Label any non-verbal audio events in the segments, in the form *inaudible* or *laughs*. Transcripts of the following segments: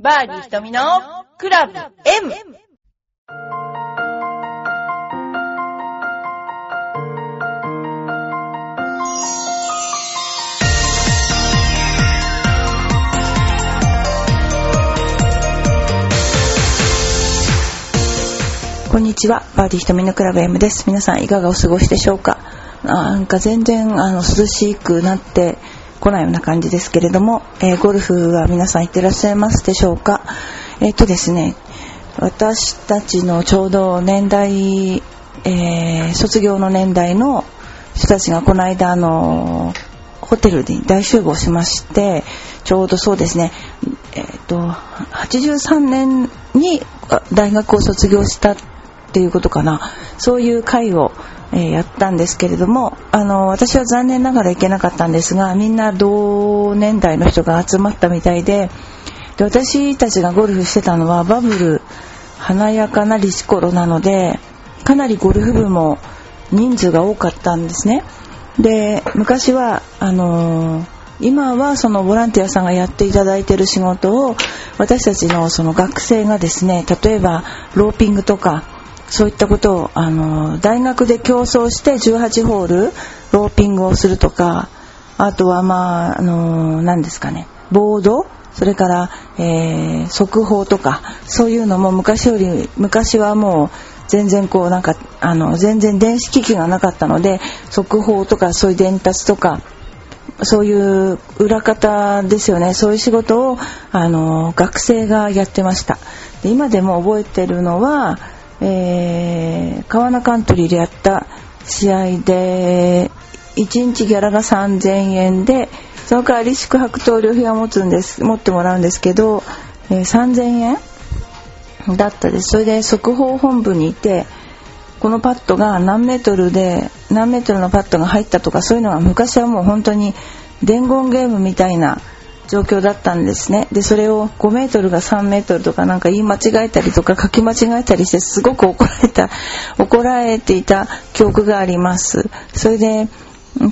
バーディー瞳のクラブ M! こんにちは、バーディー瞳のクラブ M です。皆さんいかがお過ごしでしょうか？なんか全然あの涼しくなってこないような感じですけれども、えーゴルフは皆さん行ってらっしゃいますでしょうか？えっ、とですね、私たちのちょうど年代、えー卒業の年代の人たちがこの間あのホテルに大集合しましてちょうどそうですねえっ、と83年に大学を卒業したっていうことかな。そういう会を、えやったんですけれどもあの私は残念ながら行けなかったんですがみんな同年代の人が集まったみたいでで私たちがゴルフしてたのはバブル華やかなリシコロなのでかなりゴルフ部も人数が多かったんですね。で昔はあのー今はそのボランティアさんがやっていただいている仕事を私たちのその学生がですね例えばローピングとかそういったことをあの大学で競争して18ホールローピングをするとかあとはまああの何ですかねボードそれから、えー速報とかそういうのも昔より昔はもう全然こうなんかあの全然電子機器がなかったので速報とかそういう伝達とかそういう裏方ですよね。そういう仕事をあの学生がやってました。で今でも覚えてるのは、えー、川名カントリーでやった試合で1日ギャラが3000円でその代わり宿泊と旅費は持つんです持ってもらうんですけど、えー3000円だったです。それで速報本部にいてこのパッドが何メートルで何メートルのパッドが入ったとかそういうのが昔はもう本当に伝言ゲームみたいな状況だったんですね。でそれを5メートルが3メートルとかなんか言い間違えたりとか書き間違えたりしてすごく怒られた怒られていた記憶があります。それで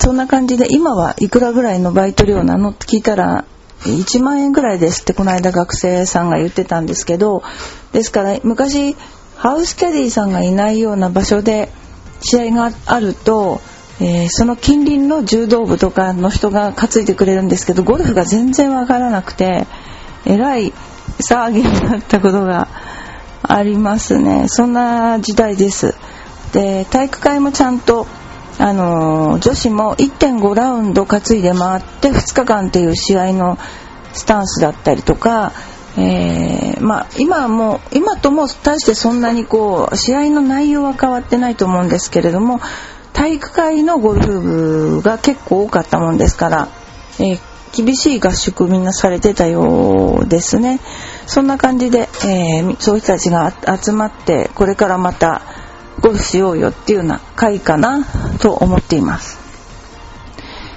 そんな感じで今はいくらぐらいのバイト料なのって聞いたら1万円ぐらいですってこの間学生さんが言ってたんですけどですから昔ハウスキャディーさんがいないような場所で試合があると、えーその近隣の柔道部とかの人が担いでくれるんですけどゴルフが全然わからなくてえらい騒ぎになったことがありますね。そんな時代です。で体育会もちゃんとあのー女子も1.5ラウンド担いで回って2日間っていう試合のスタンスだったりとか、えーまあ、今も今とも大してそんなにこう試合の内容は変わってないと思うんですけれども体育会のゴルフ部が結構多かったもんですから、えー厳しい合宿みんなされてたようですねそんな感じで、えーそういう人たちが集まってこれからまたゴルフしようよっていうような会かなと思っています。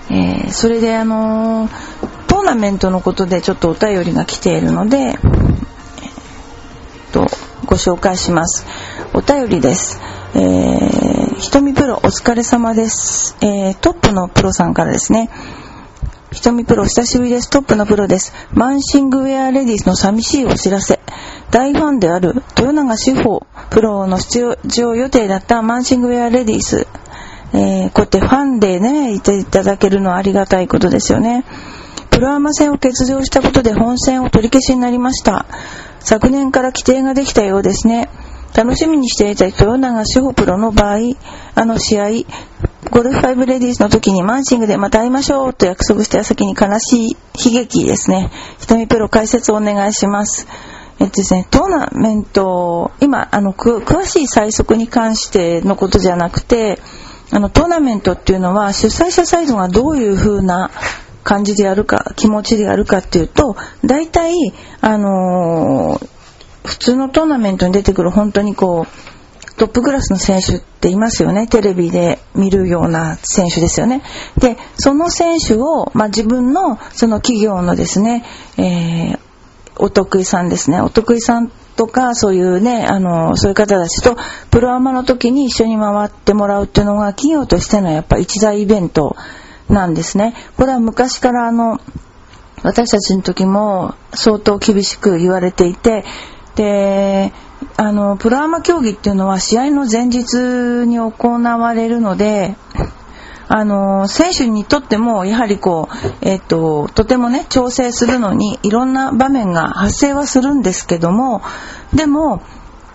えーそれであのートーナメントのことでちょっとお便りが来ているので、えーとご紹介します。お便りです。えー、ひとみプロお疲れ様です。えートップのプロさんからですね。ひとみプロ久しぶりです。トップのプロです。マンシングウェアレディスの寂しいお知らせ。大ファンである豊永志帆プロの出場予定だったマンシングウェアレディス。えーこうやってファンでね、いていただけるのはありがたいことですよね。プロアマ戦を欠場したことで本戦を取り消しになりました。昨年から規定ができたようですね。楽しみにしていた豊永志保プロの場合、あの試合、ゴルフ5レディースの時にマンシングでまた会いましょうと約束した先に悲しい悲劇ですね。ひとみプロ解説をお願いします。えっとですね、トーナメント、今、あの、詳しい最速に関してのことじゃなくて、あの、トーナメントっていうのは主催者サイドがどういう風な感じでやるか、気持ちでやるかっていうと、大体、あのー普通のトーナメントに出てくる本当にこう、トップクラスの選手っていますよね。テレビで見るような選手ですよね。で、その選手を、まあ、自分のその企業のですね、えーお得意さんですね。お得意さんとか、そういうね、あの、そういう方たちと、プロアマの時に一緒に回ってもらうっていうのが、企業としてのやっぱ一大イベントなんですね。これは昔からあの、私たちの時も相当厳しく言われていてであのプロアマ競技っていうのは試合の前日に行われるので *laughs* あの選手にとってもやはりこう、えっと、とてもね調整するのにいろんな場面が発生はするんですけどもでも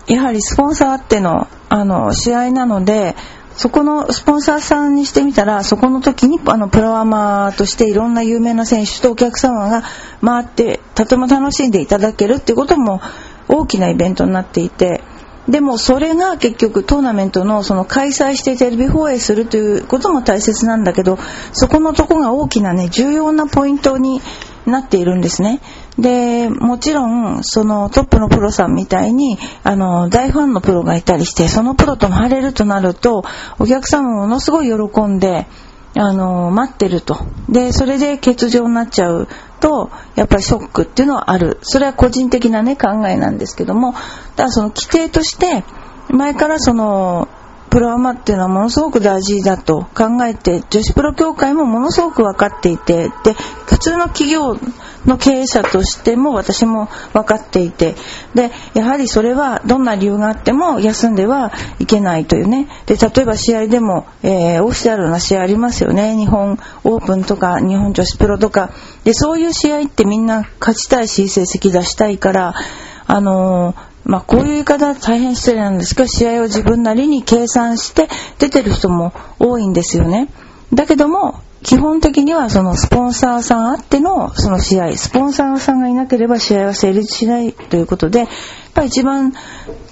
やはりスポンサーあってのあの試合なのでそこのスポンサーさんにしてみたらそこの時にあのプロアマとしていろんな有名な選手とお客様が回ってとても楽しんでいただけるっていうことも大きなイベントになっていてでもそれが結局トーナメントのその開催してテレビ放映するということも大切なんだけどそこのとこが大きなね重要なポイントになっているんですね。でもちろんそのトップのプロさんみたいにあの大ファンのプロがいたりしてそのプロと回れるとなるとお客様もものすごい喜んであの待ってるとでそれで欠場になっちゃうとやっぱりショックっていうのはある。それは個人的なね考えなんですけども。だからその規定として前からそのプロアマっていうのはものすごく大事だと考えて女子プロ協会もものすごく分かっていてで普通の企業の経営者としても私も分かっていてでやはりそれはどんな理由があっても休んではいけないというね。で例えば試合でも、えー、オフィシャルな試合ありますよね。日本オープンとか日本女子プロとか。でそういう試合ってみんな勝ちたいし成績出したいからあのーまあ、こういう言い方は大変失礼なんですけど試合を自分なりに計算して出てる人も多いんですよね。だけども基本的にはそのスポンサーさんあってのその試合スポンサーさんがいなければ試合は成立しないということでやっぱり一番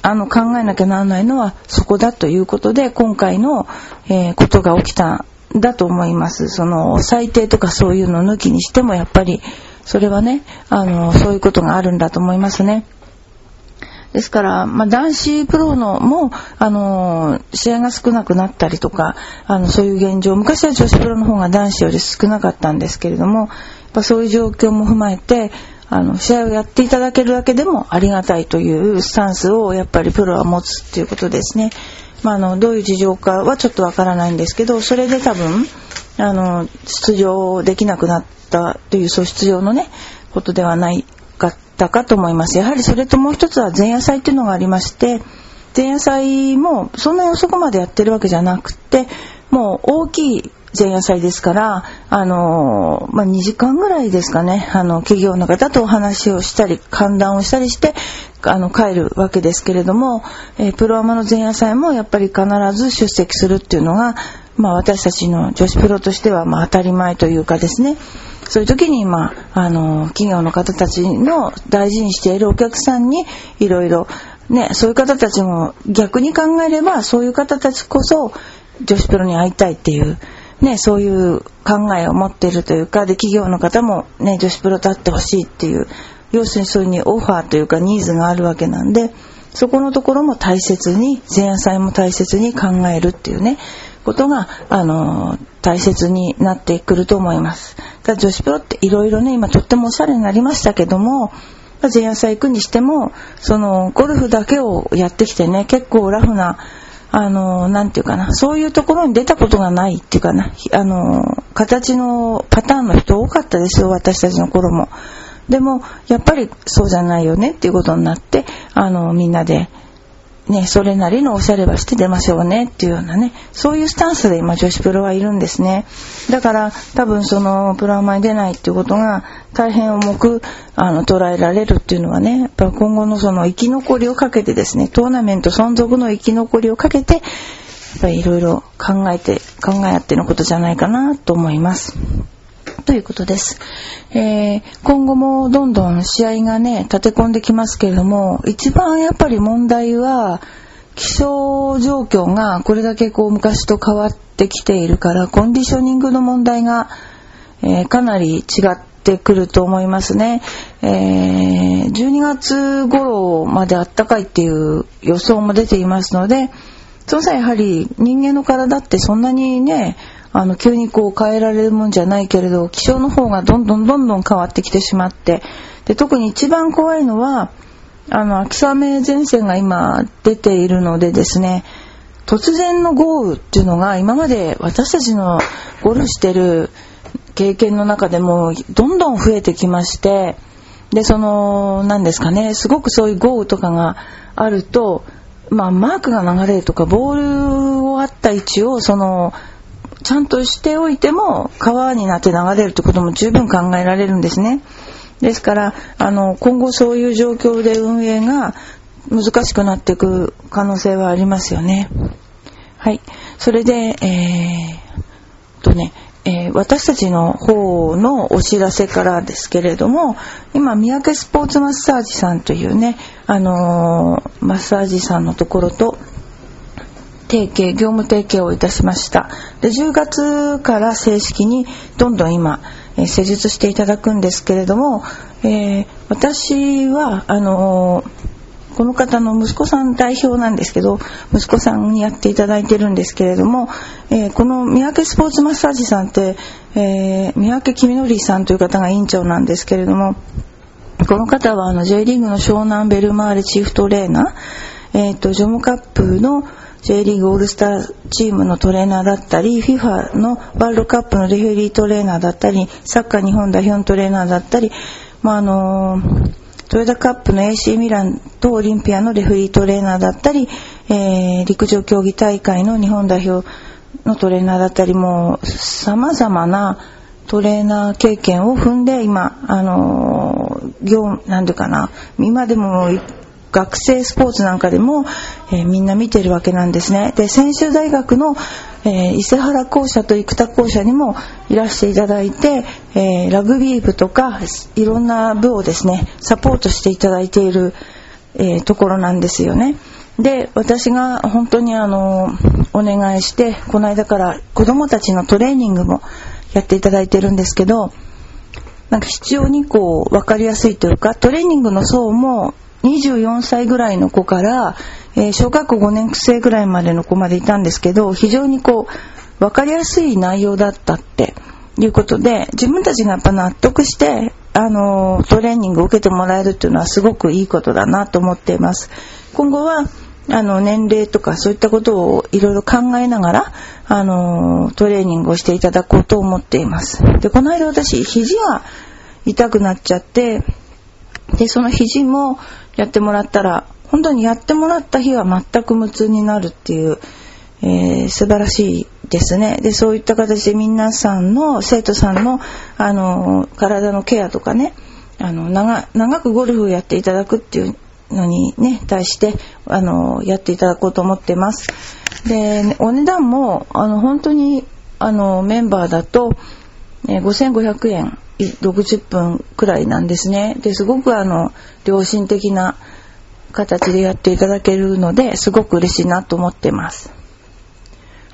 あの考えなきゃならないのはそこだということで今回の、えー、ことが起きたんだと思いますその最低とかそういうの抜きにしてもやっぱりそれはねあのそういうことがあるんだと思いますね。ですから、まあ、男子プロのも、あの、試合が少なくなったりとか、あの、そういう現状、昔は女子プロの方が男子より少なかったんですけれども、やそういう状況も踏まえて、あの、試合をやっていただけるだけでもありがたいというスタンスをやっぱりプロは持つっていうことですね。まあ、あの、どういう事情かはちょっとわからないんですけど、それで多分、あの、出場できなくなったという、そう出場のね、ことではないたかと思います。やはりそれともう一つは前夜祭っていうのがありまして、前夜祭もそんなに遅くまでやってるわけじゃなくて、もう大きい前夜祭ですから、あのまあ、2時間ぐらいですかね、あの、企業の方とお話をしたり、歓談をしたりして、あの、帰るわけですけれども、えー、プロアマの前夜祭もやっぱり必ず出席するっていうのが、まあ、私たちの女子プロとしては、まあ、当たり前というかですね、そういう時に、まあ、あの、企業の方たちの大事にしているお客さんにいろいろ、ね、そういう方たちも逆に考えれば、そういう方たちこそ女子プロに会いたいっていう、ね、そういう考えを持っているというか、で、企業の方もね、女子プロと会ってほしいっていう、要するにそういうにオファーというかニーズがあるわけなんで、そこのところも大切に、前夜祭も大切に考えるっていうね、ことが、あの、大切になってくると思います。だ女子プロっていろいろね、今とってもおしゃれになりましたけども、前夜祭行くにしても、その、ゴルフだけをやってきてね、結構ラフな、あの、なんていうかな、そういうところに出たことがないっていうかな、あの、形のパターンの人多かったですよ、私たちの頃も。でも、やっぱりそうじゃないよねっていうことになって、あの、みんなで、ね、それなりのおしゃれはして出ましょうねっていうようなね、そういうスタンスで今女子プロはいるんですね。だから多分そのプロアマに出ないっていうことが大変重くあの捉えられるっていうのはね、やっぱ今後のその生き残りをかけてですね、トーナメント存続の生き残りをかけて、やっぱりいろいろ考えて、考え合ってのことじゃないかなと思います。ということです。えー、今後もどんどん試合がね、立て込んできますけれども、一番やっぱり問題は、気象状況がこれだけこう昔と変わってきているから、コンディショニングの問題が、えー、かなり違ってくると思いますね。えー、12月頃まであったかいっていう予想も出ていますので、その際やはり人間の体ってそんなにね、あの急にこう変えられるもんじゃないけれど気象の方がどんどんどんどん変わってきてしまってで特に一番怖いのはあの秋雨前線が今出ているのでですね突然の豪雨っていうのが今まで私たちのゴルフしてる経験の中でもどんどん増えてきましてでその何ですかねすごくそういう豪雨とかがあると、まあ、マークが流れるとかボールをあった位置をそのちゃんとしておいても川になって流れるってことも十分考えられるんですね。ですからあの今後そういう状況で運営が難しくなっていく可能性はありますよね。はい。それで、えー、とね、えー、私たちの方のお知らせからですけれども、今、三宅スポーツマッサージさんというね、あのー、マッサージさんのところと、提携、業務提携をいたしました。で、10月から正式にどんどん今、えー、施術していただくんですけれども、えー、私は、あのーこの方の息子さん代表なんですけど息子さんにやっていただいてるんですけれども、えー、この三宅スポーツマッサージさんって、えー、三宅公則さんという方が院長なんですけれどもこの方はあの J リーグの湘南ベルマーレチーフトレーナー、えーと、ジョムカップの J リーグオールスターチームのトレーナーだったり FIFA のワールドカップのレフェリートレーナーだったりサッカー日本代表のトレーナーだったり、まああのトヨタカップの AC ミランとオリンピアのレフェリートレーナーだったり、えー、陸上競技大会の日本代表のトレーナーだったりもう様々なトレーナー経験を踏んで今、あのー、業、なんていうかな、今でも学生スポーツなんかでも、えー、みんな見てるわけなんですね。で、専修大学の、えー、伊勢原校舎と生田校舎にもいらしていただいて、えー、ラグビー部とかいろんな部をですね、サポートしていただいている、え、ところなんですよね。で、私が本当にあの、お願いして、この間から子供たちのトレーニングもやっていただいてるんですけど、なんか必要にこう、分かりやすいというか、トレーニングの層も24歳ぐらいの子から、えー、小学校5年生ぐらいまでの子までいたんですけど非常にこう分かりやすい内容だったっていうことで自分たちがやっぱ納得してあのトレーニングを受けてもらえるっていうのはすごくいいことだなと思っています。今後はあの年齢とかそういったことをいろいろ考えながらあのトレーニングをしていただこうと思っています。でこの間私肘が痛くなっちゃってでその肘もやってもらったら本当にやってもらった日は全く無痛になるっていう、えー、素晴らしいですね。で、そういった形で皆さんの、生徒さんの、あの、体のケアとかね、あの、長、長くゴルフをやっていただくっていうのにね、対して、あの、やっていただこうと思ってます。で、お値段も、あの、本当に、あの、メンバーだと、えー、5500円60分くらいなんですね。ですごくあの良心的な形でやっていただけるのですごく嬉しいなと思ってます。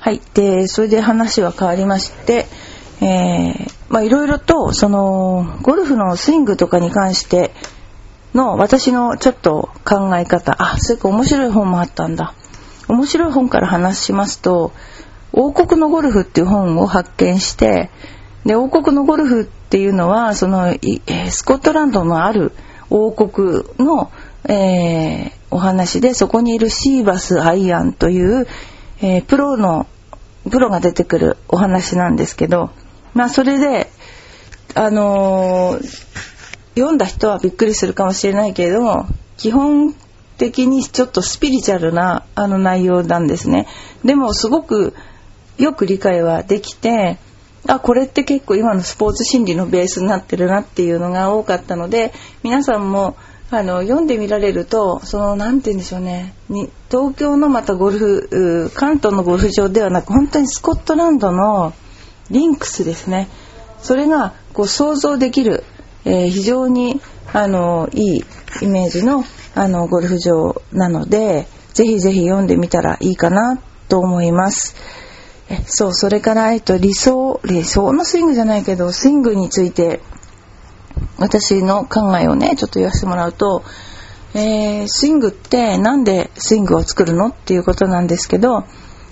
はい。で、それで話は変わりまして、えー、まあいろいろとそのゴルフのスイングとかに関しての私のちょっと考え方、あ、そういうか面白い本もあったんだ。面白い本から話しますと、王国のゴルフっていう本を発見して、で、王国のゴルフっていうのは、その、スコットランドのある王国の、えー、お話で、そこにいるシーバス・アイアンという、えー、プロの、プロが出てくるお話なんですけど、まあそれで、あの読んだ人はびっくりするかもしれないけれども、基本的にちょっとスピリチュアルなあの内容なんですね。でもすごくよく理解はできて、あこれって結構今のスポーツ心理のベースになってるなっていうのが多かったので皆さんもあの読んでみられるとその何て言うんでしょうねに東京のまたゴルフ関東のゴルフ場ではなく本当にスコットランドのリンクスですねそれがこう想像できる、えー、非常にあのいいイメージのあのゴルフ場なのでぜひぜひ読んでみたらいいかなと思います。えそう、それから、えっと、理想、理想のスイングじゃないけど、スイングについて、私の考えをね、ちょっと言わせてもらうと、えー、スイングってなんでスイングを作るのっていうことなんですけど、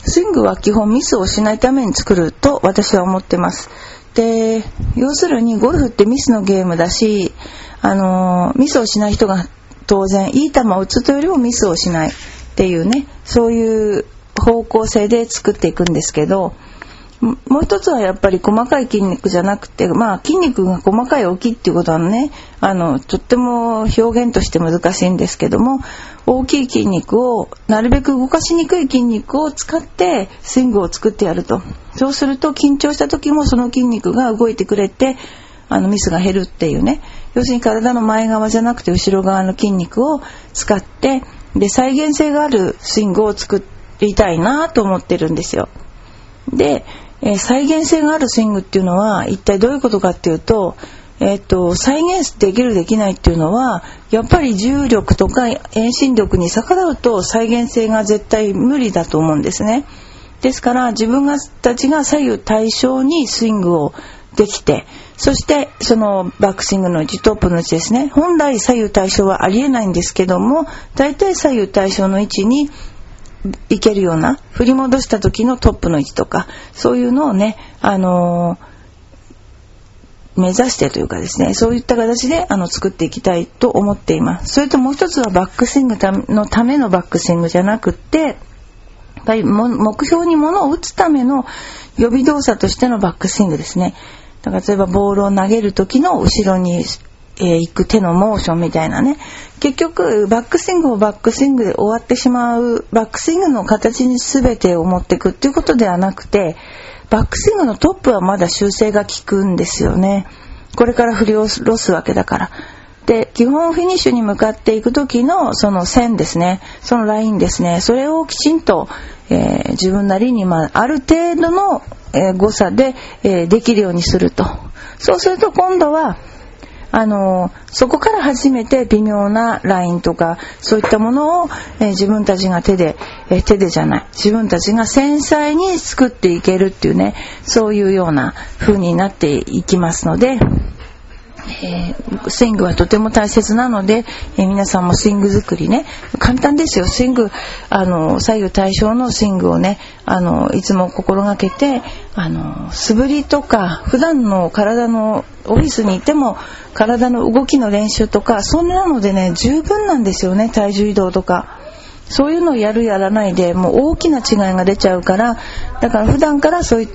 スイングは基本ミスをしないために作ると私は思ってます。で、要するにゴルフってミスのゲームだし、あのー、ミスをしない人が当然いい球を打つというよりもミスをしないっていうね、そういう方向性で作っていくんですけど、もう一つはやっぱり細かい筋肉じゃなくて、まあ筋肉が細かい大きいっていうことはね、あの、とっても表現として難しいんですけども、大きい筋肉を、なるべく動かしにくい筋肉を使ってスイングを作ってやると。そうすると緊張した時もその筋肉が動いてくれて、あのミスが減るっていうね。要するに体の前側じゃなくて後ろ側の筋肉を使って、で、再現性があるスイングを作ってりたいなと思ってるんですよ。で、えー、再現性があるスイングっていうのは一体どういうことかっていうと、えっ、と、再現できるできないっていうのは、やっぱり重力とか遠心力に逆らうと再現性が絶対無理だと思うんですね。ですから自分がたちが左右対称にスイングをできて、そしてそのバックスイングのうちトップのうちですね、本来左右対称はありえないんですけども、大体左右対称の位置にいけるような振り戻した時のトップの位置とかそういうのをね、あのー、目指してというかですねそういった形であの作っていきたいと思っています。それともう一つはバックスイングのためのバックスイングじゃなくってやっぱり目標に物を打つための予備動作としてのバックスイングですね。だから例えばボールを投げる時の後ろにえー、引く手のモーションみたいなね。結局バックスイングをバックスイングで終わってしまうバックスイングの形に全てを持っていくっていうことではなくてバックスイングのトップはまだ修正が効くんですよね。これから振り下ろすわけだから。で基本フィニッシュに向かっていく時のその線ですね。そのラインですね。それをきちんと、えー、自分なりに、まあ、ある程度の、えー、誤差で、えー、できるようにすると。そうすると今度はあのそこから初めて微妙なラインとかそういったものを、え、自分たちが手で、え、手でじゃない。自分たちが繊細に作っていけるっていうねそういうような風になっていきますのでえー、スイングはとても大切なので、えー、皆さんもスイング作りね簡単ですよスイングあの左右対称のスイングをねあのいつも心がけてあの素振りとか普段の体のオフィスにいても体の動きの練習とかそんなのでね十分なんですよね体重移動とか。そういうのをやるやらないでもう大きな違いが出ちゃうからだから普段からそういう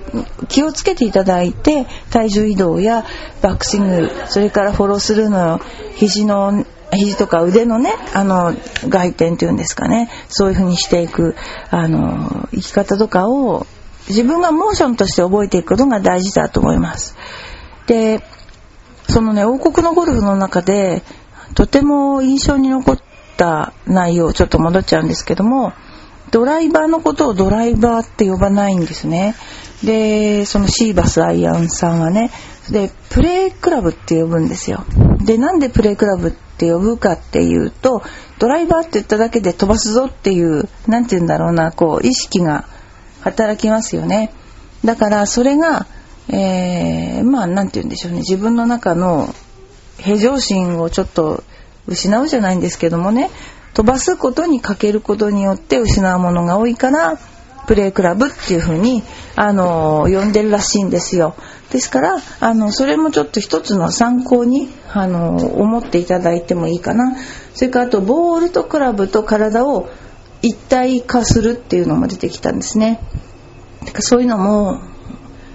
気をつけていただいて体重移動やバックスイングそれからフォロースルーの肘の肘とか腕のねあの外転というんですかねそういう風にしていくあの生き方とかを自分がモーションとして覚えていくことが大事だと思います。でそのね王国のゴルフの中でとても印象に残ったた内容ちょっと戻っちゃうんですけどもドライバーのことをドライバーって呼ばないんですね。でそのシーバスアイアンさんはねでプレークラブって呼ぶんですよ。でなんでプレークラブって呼ぶかっていうとドライバーって言っただけで飛ばすぞっていう何て言うんだろうなこう意識が働きますよね。だからそれが、えー、まあ何て言うんでしょうね。自分の中の平常心をちょっと失うじゃないんですけどもね。飛ばすことにかけることによって失うものが多いからプレークラブっていう風にあの呼んでるらしいんですよ。ですからあのそれもちょっと一つの参考にあの思っていただいてもいいかな。それからあとボールとクラブと体を一体化するっていうのも出てきたんですね。そういうのも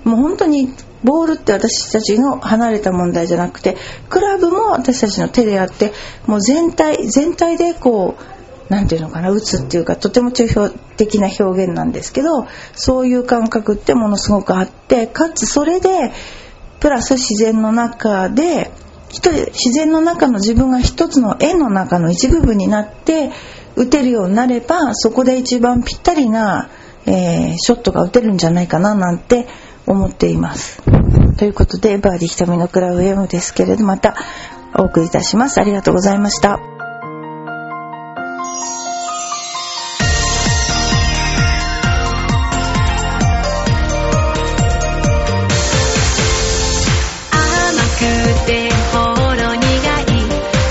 もう本当にボールって私たちの離れた問題じゃなくてクラブも私たちの手であってもう全体全体でこう何て言うのかな打つっていうかとても抽象的な表現なんですけどそういう感覚ってものすごくあってかつそれでプラス自然の中で自然の中の自分が一つの円の中の一部分になって打てるようになればそこで一番ぴったりな、えー、ショットが打てるんじゃないかななんて思っています。ということで、バーディー瞳のクラブ M ですけれど、またお送りいたします。ありがとうございました。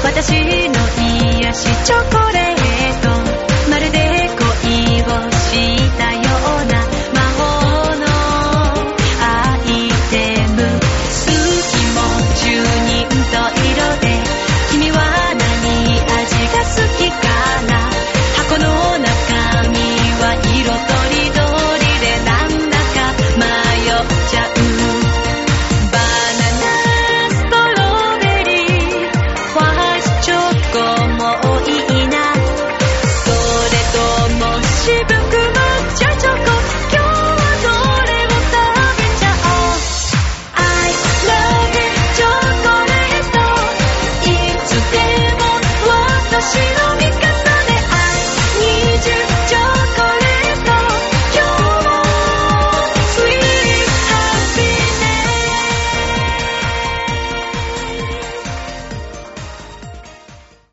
私の癒しチョコレート